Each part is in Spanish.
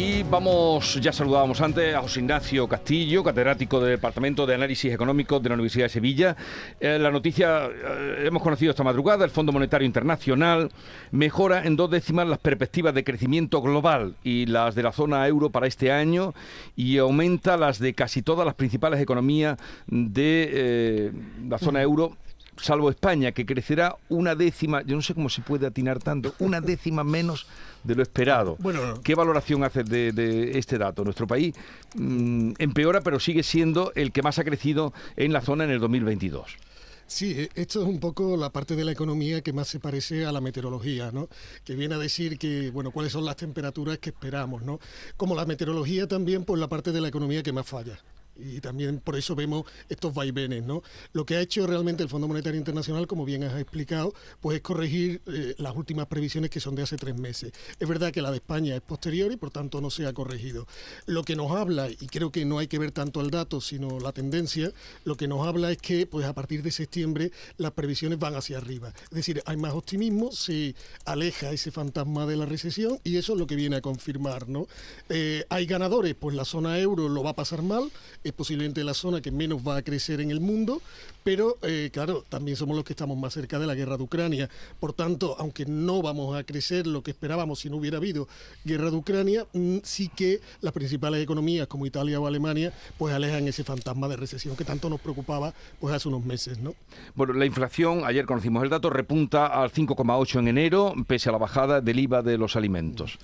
Y vamos, ya saludábamos antes a José Ignacio Castillo, catedrático del Departamento de Análisis Económico de la Universidad de Sevilla. Eh, la noticia eh, hemos conocido esta madrugada, el Fondo Monetario Internacional mejora en dos décimas las perspectivas de crecimiento global y las de la zona euro para este año y aumenta las de casi todas las principales economías de eh, la zona euro salvo España, que crecerá una décima, yo no sé cómo se puede atinar tanto, una décima menos de lo esperado. Bueno, ¿Qué valoración haces de, este dato? Nuestro país mm, empeora, pero sigue siendo el que más ha crecido en la zona en el 2022. Sí, e, esto es un poco la parte de la economía que más se parece a la meteorología, ¿no? Que viene a decir que, bueno, cuáles son las temperaturas que esperamos, ¿no? Como la meteorología también, pues la parte de la economía que más falla y también por eso vemos estos vaivenes, ¿no? Lo que ha hecho realmente el Fondo Monetario Internacional, como bien has explicado, pues es corregir eh, las últimas previsiones que son de hace tres meses. Es verdad que la de España es posterior y por tanto no se ha corregido. Lo que nos habla, y creo que no hay que ver tanto el dato, sino la tendencia, lo que nos habla es que pues a partir de septiembre las previsiones van hacia arriba. Es decir, hay más optimismo, se aleja ese fantasma de la recesión y eso es lo que viene a confirmar, ¿no? Eh, hay ganadores, pues la zona euro lo va a pasar mal, es posiblemente la zona que menos va a crecer en el mundo, pero eh, claro, también somos los que estamos más cerca de la guerra de Ucrania. Por tanto, aunque no vamos a crecer lo que esperábamos si no hubiera habido guerra de Ucrania, mm, sí que las principales economías como Italia o Alemania pues alejan ese fantasma de recesión que tanto nos preocupaba pues hace unos meses, ¿no? Bueno, la inflación, ayer conocimos el dato, repunta al 5,8 en enero, pese a la bajada del IVA de los alimentos.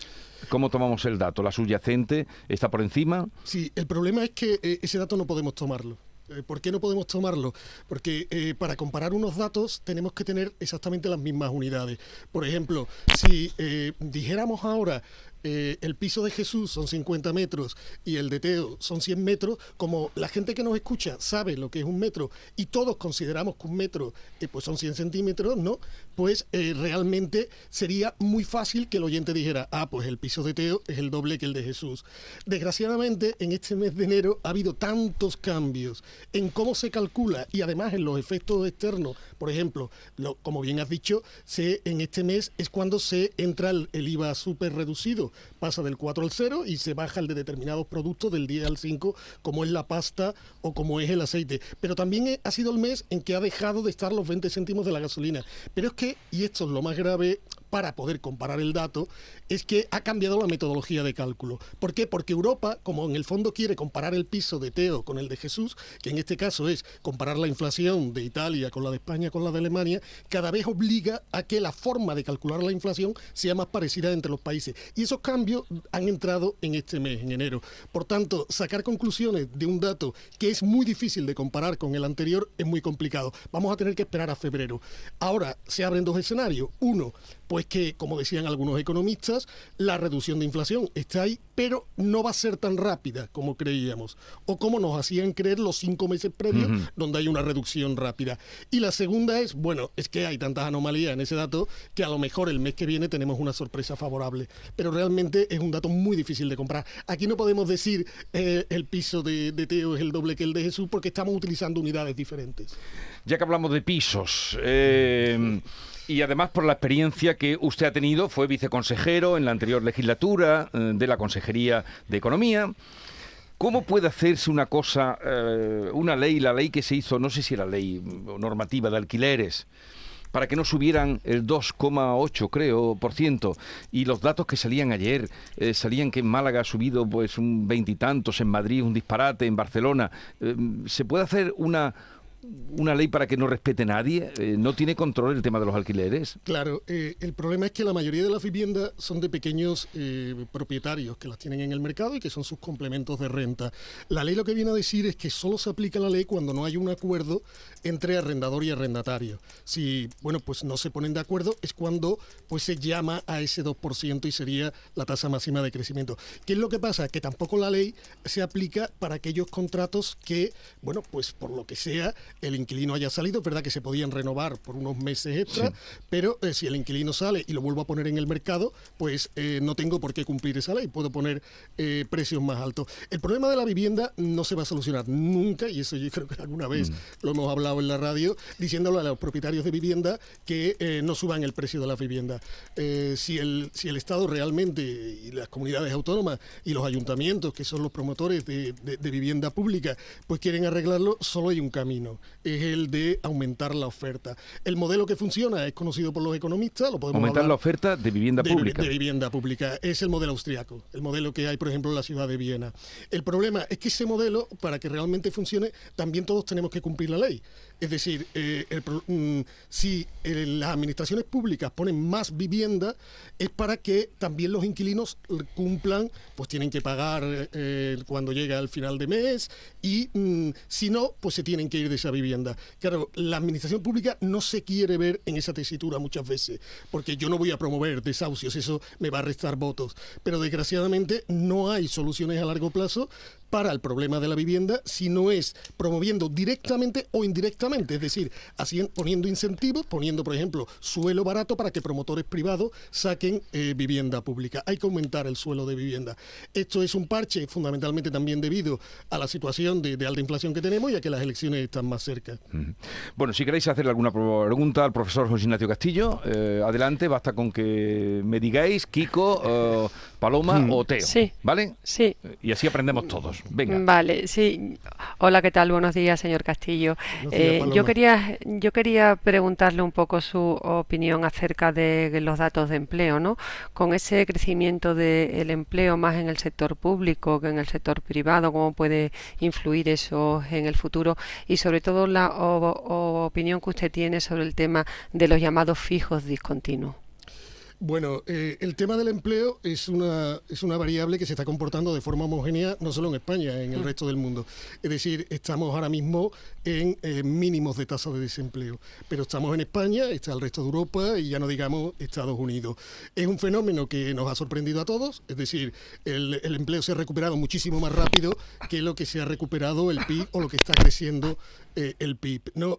¿Cómo tomamos el dato? ¿La subyacente está por encima? Sí, el problema es que eh, ese dato no podemos tomarlo. Eh, ¿Por qué no podemos tomarlo? Porque eh, para comparar unos datos tenemos que tener exactamente las mismas unidades. Por ejemplo, si dijéramos ahora eh, el piso de Jesús son 50 metros y el de Teo son 100 metros, como la gente que nos escucha sabe lo que es un metro y todos consideramos que un metro eh, pues son 100 centímetros, ¿no? Pues eh, realmente sería muy fácil que el oyente dijera, ah, pues el piso de Teo es el doble que el de Jesús. Desgraciadamente, en este mes de enero ha habido tantos cambios en cómo se calcula y además en los efectos externos. Por ejemplo, lo, como bien has dicho, se, en este mes es cuando se entra el, el IVA súper reducido pasa del 4 al 0 y se baja el de determinados productos del 10 al 5, como es la pasta o como es el aceite. Pero también ha sido el mes en que ha dejado de estar los 20 céntimos de la gasolina. Pero es que, y esto es lo más grave, para poder comparar el dato es que ha cambiado la metodología de cálculo. ¿Por qué? Porque Europa, como en el fondo quiere comparar el piso de Teo con el de Jesús, que en este caso es comparar la inflación de Italia con la de España con la de Alemania, cada vez obliga a que la forma de calcular la inflación sea más parecida entre los países. Y esos cambios han entrado en este mes, en enero. Por tanto, sacar conclusiones de un dato que es muy difícil de comparar con el anterior es muy complicado. Vamos a tener que esperar a febrero. Ahora, se abren dos escenarios. Uno, pues que, como decían algunos economistas, la reducción de inflación está ahí, pero no va a ser tan rápida como creíamos, o como nos hacían creer los cinco meses previos, donde hay una reducción rápida. Y la segunda es, bueno, es que hay tantas anomalías en ese dato que a lo mejor el mes que viene tenemos una sorpresa favorable, pero realmente es un dato muy difícil de comprar. Aquí no podemos decir eh, el piso de, de Teo es el doble que el de Jesús porque estamos utilizando unidades diferentes. Ya que hablamos de pisos, eh, y además por la experiencia que usted ha tenido, fue viceconsejero en la anterior legislatura eh, de la Consejería de Economía. ¿Cómo puede hacerse una cosa, eh, una ley, la ley que se hizo, no sé si era ley normativa de alquileres, para que no subieran el 2,8 creo por ciento y los datos que salían ayer eh, salían que en Málaga ha subido pues un veintitantos en Madrid un disparate en Barcelona se puede hacer una una ley para que no respete nadie? Eh, ¿No tiene control el tema de los alquileres? Claro, eh, el problema es que la mayoría de las viviendas son de pequeños eh, propietarios que las tienen en el mercado y que son sus complementos de renta. La ley lo que viene a decir es que solo se aplica la ley cuando no hay un acuerdo entre arrendador y arrendatario. Si, bueno, pues no se ponen de acuerdo es cuando pues se llama a ese 2% y sería la tasa máxima de crecimiento. ¿Qué es lo que pasa? Que tampoco la ley se aplica para aquellos contratos que, bueno, pues por lo que sea, el inquilino haya salido. Es verdad que se podían renovar por unos meses extra, pero eh, si el inquilino sale y lo vuelvo a poner en el mercado, pues eh, no tengo por qué cumplir esa ley, puedo poner eh, precios más altos. El problema de la vivienda no se va a solucionar nunca, y eso yo creo que alguna vez mm. lo hemos hablado en la radio, diciéndolo a los propietarios de vivienda que no suban el precio de la vivienda. si, el, si el Estado realmente y las comunidades autónomas y los ayuntamientos, que son los promotores de, de vivienda pública, pues quieren arreglarlo, solo hay un camino, es el de aumentar la oferta. El modelo que funciona es conocido por los economistas, lo podemos Aumentar la oferta de vivienda pública. De vivienda pública, es el modelo austriaco, el modelo que hay, por ejemplo, en la ciudad de Viena. El problema es que ese modelo, para que realmente funcione, también todos tenemos que cumplir la ley. Es decir, eh, mm, si eh, las administraciones públicas ponen más vivienda, es para que también los inquilinos cumplan, pues tienen que pagar eh, cuando llega el final de mes y mm, si no, pues se tienen que ir de esa vivienda. Claro, la administración pública no se quiere ver en esa tesitura muchas veces, porque yo no voy a promover desahucios, eso me va a restar votos. Pero desgraciadamente no hay soluciones a largo plazo para el problema de la vivienda si no es promoviendo directamente o indirectamente, es decir, poniendo incentivos, poniendo, por ejemplo, suelo barato para que promotores privados saquen eh, vivienda pública. Hay que aumentar el suelo de vivienda. Esto es un parche fundamentalmente también debido a la situación de, alta inflación que tenemos y a que las elecciones están más cerca. Bueno, si queréis hacerle alguna pregunta al profesor José Ignacio Castillo, eh, adelante, basta con que me digáis Kiko, eh, Paloma o Teo. Sí. ¿Vale? Sí. Y así aprendemos todos. Vale, sí. Hola, ¿qué tal? Buenos días, señor Castillo. Eh, yo quería yo quería preguntarle un poco su opinión acerca de los datos de empleo, ¿no? Con ese crecimiento del empleo más en el sector público que en el sector privado, ¿cómo puede influir eso en el futuro? Y sobre todo la opinión que usted tiene sobre el tema de los llamados fijos discontinuos. Bueno, eh, el tema del empleo es una, es una variable que se está comportando de forma homogénea no solo en España, en el mm. resto del mundo. Es decir, estamos ahora mismo en eh, mínimos de tasa de desempleo, pero estamos en España, está el resto de Europa y ya no digamos Estados Unidos. Es un fenómeno que nos ha sorprendido a todos, es decir, el, el empleo se ha recuperado muchísimo más rápido que lo que se ha recuperado el PIB o lo que está creciendo eh, el PIB. No,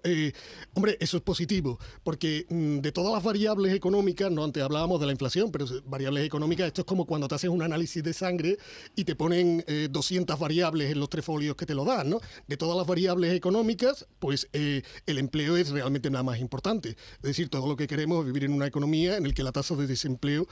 hombre, eso es positivo, porque mm, de todas las variables económicas, no antes hablábamos de la inflación, pero variables económicas, esto es como cuando te haces un análisis de sangre y te ponen 200 eh, variables en los tres folios que te lo dan, ¿no? De todas las variables económicas, pues el empleo es realmente nada más importante. Es decir, todo lo que queremos es vivir en una economía en la que la tasa de desempleo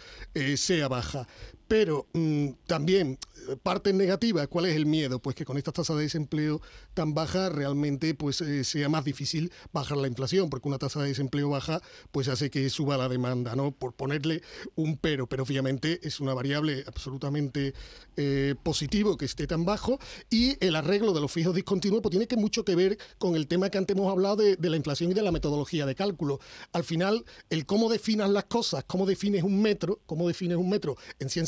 sea baja. Pero mm, también parte negativa, ¿cuál es el miedo? Pues que con esta tasa de desempleo tan baja realmente pues eh, sea más difícil bajar la inflación, porque una tasa de desempleo baja pues hace que suba la demanda, ¿no? Por ponerle un pero, pero obviamente es una variable absolutamente eh, positivo que esté tan bajo y el arreglo de los fijos discontinuos pues tiene que mucho que ver con el tema que antes hemos hablado de, de la inflación y de la metodología de cálculo. Al final, el cómo definas las cosas, cómo defines un metro, cómo defines un metro en 100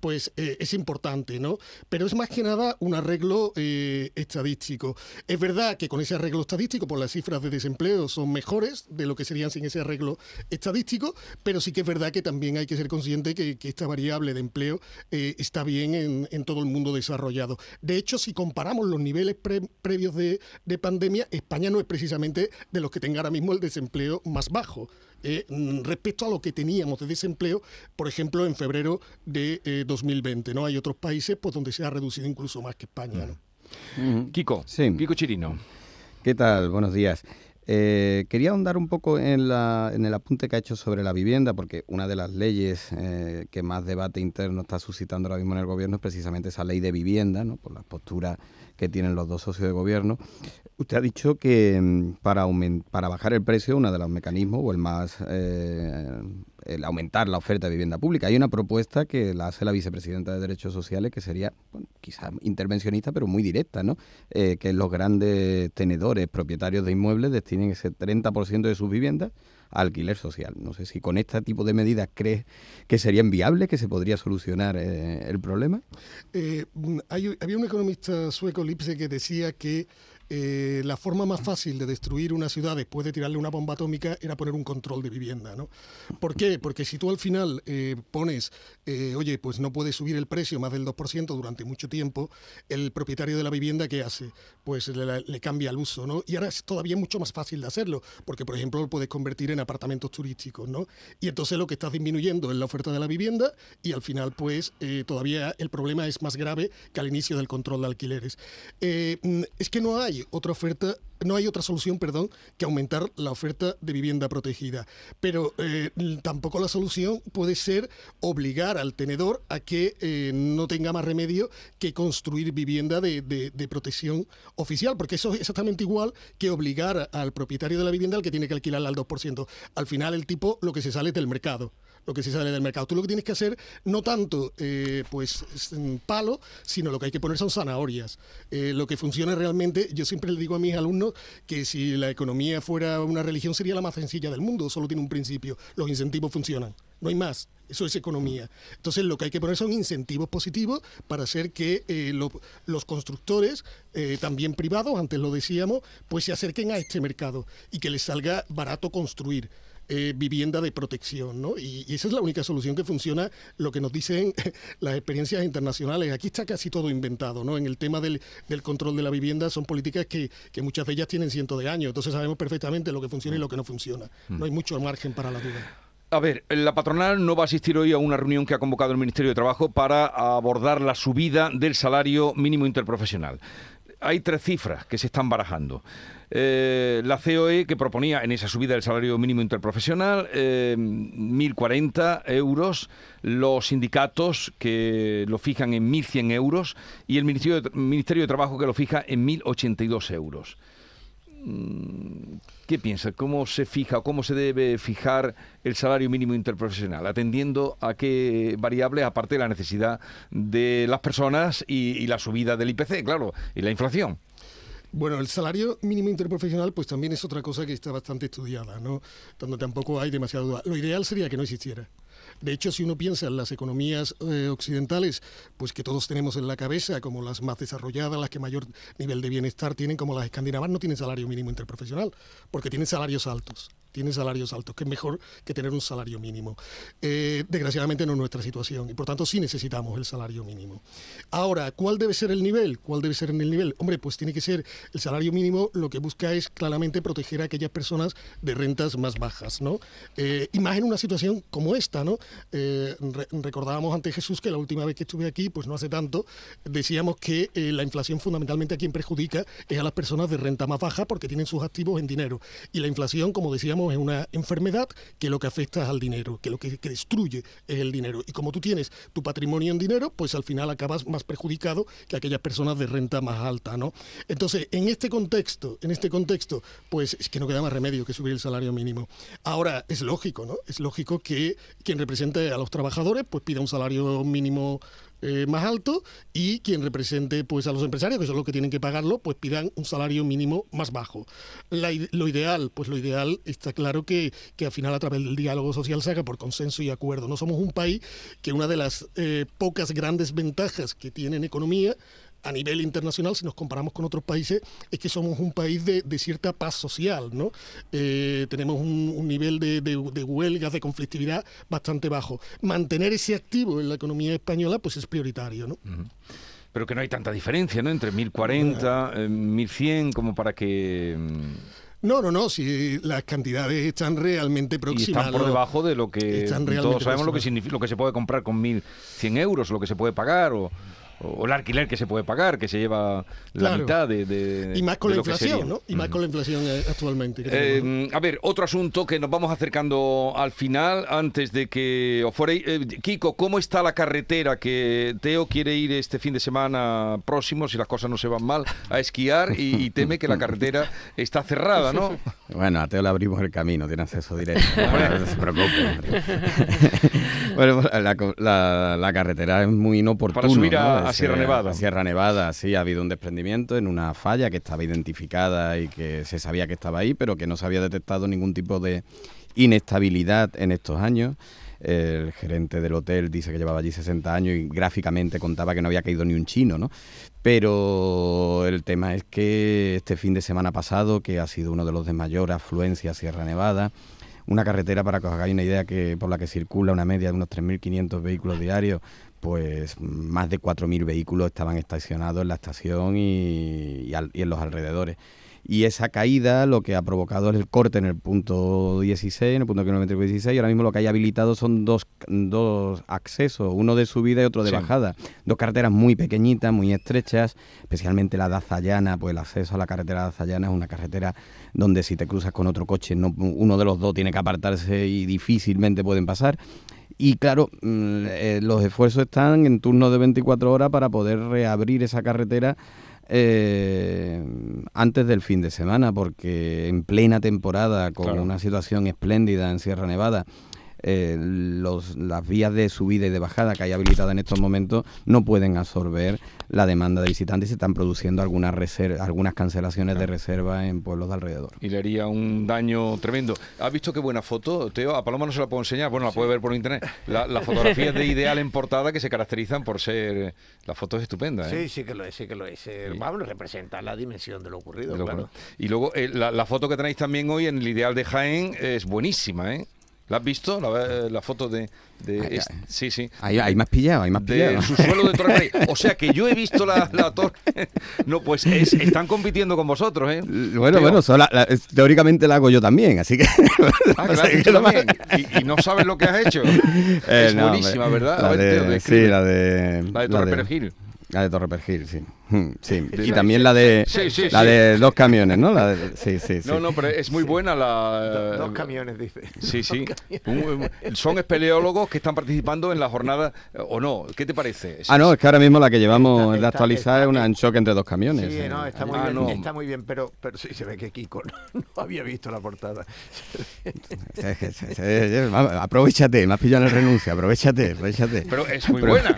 pues eh, es importante, ¿no? Pero es más que nada un arreglo eh, estadístico. Es verdad que con ese arreglo estadístico, pues las cifras de desempleo son mejores de lo que serían sin ese arreglo estadístico, pero sí que es verdad que también hay que ser consciente que, esta variable de empleo eh, está bien en, todo el mundo desarrollado. De hecho, si comparamos los niveles previos de, de pandemia, España no es precisamente de los que tenga ahora mismo el desempleo más bajo. Mm, respecto a lo que teníamos de desempleo, por ejemplo, en febrero de 2020. Eh, ¿no? Hay otros países pues, donde se ha reducido incluso más que España. ¿no? Kiko, Kiko Chirino. ¿Qué tal? Buenos días. Eh, quería ahondar un poco en, el apunte que ha hecho sobre la vivienda, porque una de las leyes que más debate interno está suscitando ahora mismo en el gobierno es precisamente esa ley de vivienda, ¿no? por las posturas que tienen los dos socios de gobierno. Usted ha dicho que mm, para, para bajar el precio, uno de los mecanismos, o el más, eh, el aumentar la oferta de vivienda pública, hay una propuesta que la hace la vicepresidenta de Derechos Sociales, que sería quizás intervencionista, pero muy directa, ¿no? Eh, que los grandes tenedores, propietarios de inmuebles, destinen ese 30% de sus viviendas alquiler social. No sé si con este tipo de medidas crees que serían viables, que se podría solucionar eh, el problema. había un economista sueco, Lipse, que decía que eh, la forma más fácil de destruir una ciudad después de tirarle una bomba atómica era poner un control de vivienda, ¿no? ¿Por qué? Porque si tú al final eh, pones, eh, oye, pues no puedes subir el precio más del 2% durante mucho tiempo, el propietario de la vivienda, ¿qué hace? Pues le, cambia el uso, ¿no? Y ahora es todavía mucho más fácil de hacerlo, porque por ejemplo lo puedes convertir en apartamentos turísticos, ¿no? Y entonces lo que estás disminuyendo es la oferta de la vivienda y al final pues todavía el problema es más grave que al inicio del control de alquileres. Mm, es que no otra oferta, no hay otra solución, perdón, que aumentar la oferta de vivienda protegida. Pero eh, tampoco la solución puede ser obligar al tenedor a que eh, no tenga más remedio que construir vivienda de, de, protección oficial, porque eso es exactamente igual que obligar al propietario de la vivienda al que tiene que alquilarla al 2%. Al final el tipo lo que se sale es del mercado lo que se sale del mercado. Tú lo que tienes que hacer no tanto eh, pues palo, sino lo que hay que poner son zanahorias. Eh, lo que funciona realmente, yo siempre le digo a mis alumnos que si la economía fuera una religión sería la más sencilla del mundo, solo tiene un principio, los incentivos funcionan, no hay más. Eso es economía. Entonces lo que hay que poner son incentivos positivos para hacer que eh, los constructores, también privados, antes lo decíamos, pues se acerquen a este mercado y que les salga barato construir. Eh, vivienda de protección, ¿no? Y, esa es la única solución que funciona, lo que nos dicen las experiencias internacionales. Aquí está casi todo inventado, ¿no? En el tema del, control de la vivienda son políticas que, muchas de ellas tienen cientos de años, entonces sabemos perfectamente lo que funciona y lo que no funciona. No hay mucho margen para la duda. A ver, la patronal no va a asistir hoy a una reunión que ha convocado el Ministerio de Trabajo para abordar la subida del salario mínimo interprofesional hay tres cifras que se están barajando. Eh, la COE que proponía en esa subida del salario mínimo interprofesional 1.040 eh, euros, los sindicatos que lo fijan en 1.100 euros y el Ministerio de, Ministerio de Trabajo que lo fija en 1.082 euros. Mm, ¿Qué piensa? ¿Cómo se fija o cómo se debe fijar el salario mínimo interprofesional? Atendiendo a qué variables, aparte de la necesidad de las personas y, la subida del IPC, claro, y la inflación. Bueno, el salario mínimo interprofesional pues también es otra cosa que está bastante estudiada, ¿no? Donde tampoco hay demasiada duda. Lo ideal sería que no existiera. De hecho, si uno piensa en las economías eh, occidentales, pues que todos tenemos en la cabeza, como las más desarrolladas, las que mayor nivel de bienestar tienen, como las escandinavas, no tienen salario mínimo interprofesional, porque tienen salarios altos tienen salarios altos, que es mejor que tener un salario mínimo. Eh, desgraciadamente no es nuestra situación y por tanto sí necesitamos el salario mínimo. Ahora, ¿cuál debe ser el nivel? ¿Cuál debe ser el nivel? Hombre, pues tiene que ser el salario mínimo lo que busca es claramente proteger a aquellas personas de rentas más bajas, ¿no? Eh, y más en una situación como esta, ¿no? Eh, recordábamos ante Jesús que la última vez que estuve aquí, pues no hace tanto, decíamos que la inflación fundamentalmente a quien perjudica es a las personas de renta más baja porque tienen sus activos en dinero. Y la inflación, como decíamos, es una enfermedad que lo que afecta es al dinero, que lo que, destruye es el dinero. Y como tú tienes tu patrimonio en dinero, pues al final acabas más perjudicado que aquellas personas de renta más alta, ¿no? Entonces, en este contexto, en este contexto, pues es que no queda más remedio que subir el salario mínimo. Ahora, es lógico, ¿no? Es lógico que quien represente a los trabajadores, pues pida un salario mínimo eh, más alto y quien represente pues a los empresarios, que son los que tienen que pagarlo, pues pidan un salario mínimo más bajo. lo ideal, pues lo ideal está claro que, que, al final a través del diálogo social se haga por consenso y acuerdo. No somos un país que una de las eh, pocas grandes ventajas que tiene en economía a nivel internacional, si nos comparamos con otros países, es que somos un país de, cierta paz social, ¿no? Eh, tenemos un, nivel de, huelgas, de conflictividad bastante bajo. Mantener ese activo en la economía española, pues es prioritario, ¿no? Pero que no hay tanta diferencia, ¿no? Entre 1040, 1100, eh, como para que... Mm, no, no, no, si las cantidades están realmente próximas. Y están por debajo de lo que todos sabemos lo que, significa, lo que se puede comprar con 1.100 euros, lo que se puede pagar o o el alquiler que se puede pagar, que se lleva la mitad de, Y más con la inflación, ¿no? Y más con la inflación eh, actualmente. Eh, a ver, otro asunto que nos vamos acercando al final, antes de que os fuerais. Eh, Kiko, ¿cómo está la carretera que Teo quiere ir este fin de semana próximo, si las cosas no se van mal, a esquiar y, teme que la carretera está cerrada, ¿no? Bueno, a Teo le abrimos el camino, tiene acceso directo. no se preocupe. bueno, pues, la, carretera es muy inoportuna. Para subir a, a Sierra Nevada. A Sierra Nevada, sí, ha habido un desprendimiento en una falla que estaba identificada y que se sabía que estaba ahí, pero que no se había detectado ningún tipo de inestabilidad en estos años. El gerente del hotel dice que llevaba allí 60 años y gráficamente contaba que no había caído ni un chino, ¿no? Pero el tema es que este fin de semana pasado, que ha sido uno de los de mayor afluencia a Sierra Nevada, una carretera, para que os hagáis una idea, que por la que circula una media de unos 3.500 vehículos diarios, pues más de 4.000 vehículos estaban estacionados en la estación y, en los alrededores. Y esa caída lo que ha provocado es el corte en el punto 16, en el punto kilométrico 16, y ahora mismo lo que hay habilitado son dos, dos accesos, uno de subida y otro de bajada. Dos carreteras muy pequeñitas, muy estrechas, especialmente la de Azayana, pues el acceso a la carretera de Azayana es una carretera donde si te cruzas con otro coche, no, uno de los dos tiene que apartarse y difícilmente pueden pasar. Y claro, mm, eh, los esfuerzos están en turno de 24 horas para poder reabrir esa carretera eh, antes del fin de semana, porque en plena temporada, con una situación espléndida en Sierra Nevada, eh, los, las vías de subida y de bajada que hay habilitadas en estos momentos no pueden absorber la demanda de visitantes y se están produciendo algunas algunas cancelaciones de reserva en pueblos de alrededor. Y le haría un daño tremendo. ¿Has visto qué buena foto, Teo? A Paloma no se la puedo enseñar, bueno, la puede ver por internet. Las fotografías de Ideal en portada que se caracterizan por ser... La foto es estupenda, ¿eh? Sí, sí que lo es, sí que lo es. Eh, vamos, representa la dimensión de lo ocurrido, Y luego eh, la, la, foto que tenéis también hoy en el Ideal de Jaén es buenísima, ¿eh? ¿La has visto? La, la foto de... de sí, sí. Hay, más pillado, hay más pillado. De su suelo de Torre O sea que yo he visto la, la torre... No, pues están compitiendo con vosotros, ¿eh? Bueno, bueno, teóricamente la hago yo también, así que... Ah, claro, y, no sabes lo que has hecho. Eh, es buenísima, ¿verdad? La de, sí, la de... La de Torre Perejil. La de Torre Perejil, sí. Hmm, sí, y también la de la de dos camiones, ¿no? La sí, sí, No, no, pero es muy buena la. Dos, camiones, dice. Sí, sí. son espeleólogos que están participando en la jornada, ¿o no? ¿Qué te parece? Ah, no, es que ahora mismo la que llevamos de actualizar es una choque entre dos camiones. Sí, no, está muy, ah, bien, está muy bien, pero, pero sí se ve que Kiko no, había visto la portada. aprovechate, me has pillado en el renuncio, aprovechate, aprovechate. Pero es muy buena.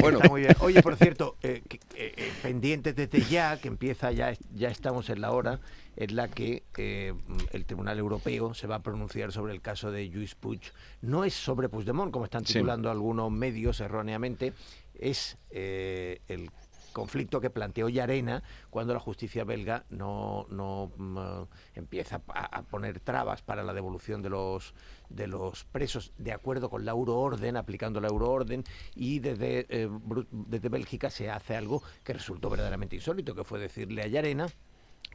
bueno. Está muy bien. Oye, por cierto, eh, eh, eh, pendientes desde ya, que empieza ya, ya estamos en la hora en la que eh, el Tribunal Europeo se va a pronunciar sobre el caso de Lluís Puig. No es sobre Puigdemont, como están titulando algunos medios erróneamente, es el conflicto que planteó Yarena cuando la justicia belga no, no mm, empieza a, poner trabas para la devolución de los de los presos de acuerdo con la euroorden, aplicando la euroorden, y desde, eh, desde Bélgica se hace algo que resultó verdaderamente insólito, que fue decirle a Yarena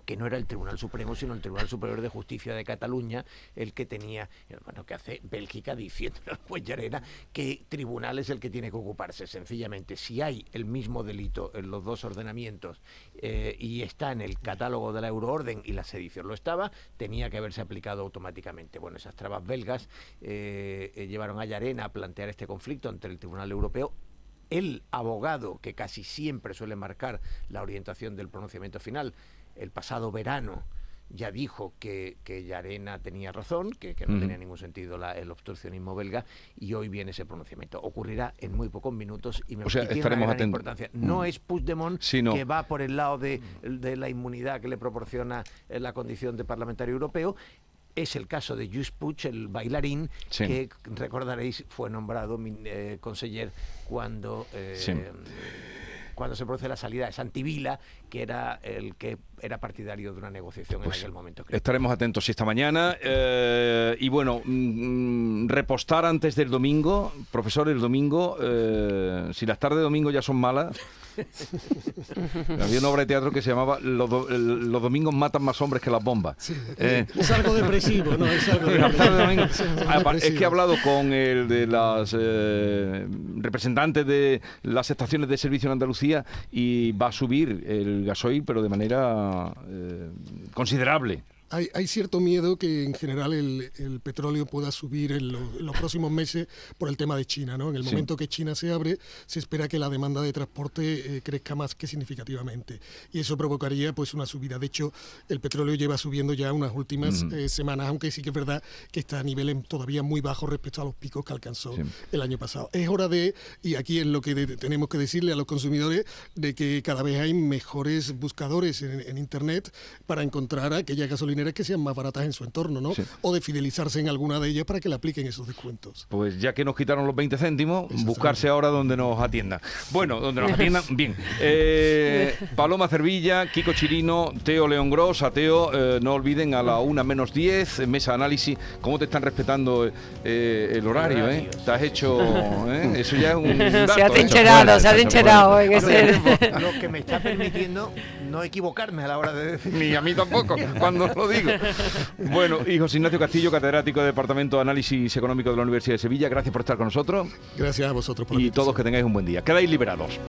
que no era el Tribunal Supremo, sino el Tribunal Superior de Justicia de Cataluña el que tenía, bueno, que hace Bélgica diciendo al juez Llarena que tribunal es el que tiene que ocuparse. Sencillamente, si hay el mismo delito en los dos ordenamientos eh, y está en el catálogo de la euroorden y la sedición lo estaba, tenía que haberse aplicado automáticamente. Bueno, esas trabas belgas eh, eh, llevaron a Llarena a plantear este conflicto ante el Tribunal Europeo el abogado que casi siempre suele marcar la orientación del pronunciamiento final el pasado verano ya dijo que, que Yarena tenía razón, que, no tenía ningún sentido el obstruccionismo belga, y hoy viene ese pronunciamiento. Ocurrirá en muy pocos minutos y me o sea, estaremos atentos. importancia. No es Puigdemont que va por el lado de, la inmunidad que le proporciona eh, la condición de parlamentario europeo, es el caso de Jus Puig, el bailarín, que recordaréis fue nombrado eh, conseller cuando eh, cuando se produce la salida de Santivila, que era el que era partidario de una negociación en pues aquel momento. Estaremos atentos esta mañana. Eh, y bueno, mm, mm, repostar antes del domingo, profesor, el domingo, eh, si las tardes de domingo ya son malas, Había una obra de teatro que se llamaba Los, domingos matan más hombres que las bombas. Eh, es algo depresivo, ¿no? Es, algo es que he hablado con el de las eh, representantes de las estaciones de servicio en Andalucía y va a subir el gasoil, pero de manera eh, considerable. Hay, cierto miedo que en general el, petróleo pueda subir en, los próximos meses por el tema de China. ¿no? En el momento que China se abre, se espera que la demanda de transporte eh, crezca más que significativamente. Y eso provocaría pues una subida. De hecho, el petróleo lleva subiendo ya unas últimas eh, semanas, aunque sí que es verdad que está a niveles todavía muy bajos respecto a los picos que alcanzó el año pasado. Es hora de, y aquí es lo que tenemos que decirle a los consumidores, de que cada vez hay mejores buscadores en, en Internet para encontrar aquella gasolina gasolineras que sean más baratas en su entorno, ¿no? O de fidelizarse en alguna de ellas para que le apliquen esos descuentos. Pues ya que nos quitaron los 20 céntimos, buscarse ahora donde nos atiendan. Bueno, donde nos atiendan, bien. Eh, Paloma Cervilla, Kiko Chirino, Teo León Gros, a Teo, eh, no olviden a la una menos 10, mesa análisis, cómo te están respetando eh, el horario, ¿eh? Te has hecho, eso ya es un... se ha trincherado, se ha trincherado en ese... Lo que me está permitiendo no equivocarme a la hora de decir. Ni a mí tampoco, cuando lo digo. Bueno, hijo Ignacio Castillo, catedrático del Departamento de Análisis Económico de la Universidad de Sevilla, gracias por estar con nosotros. Gracias a vosotros por Y todos que tengáis un buen día. Quedáis liberados.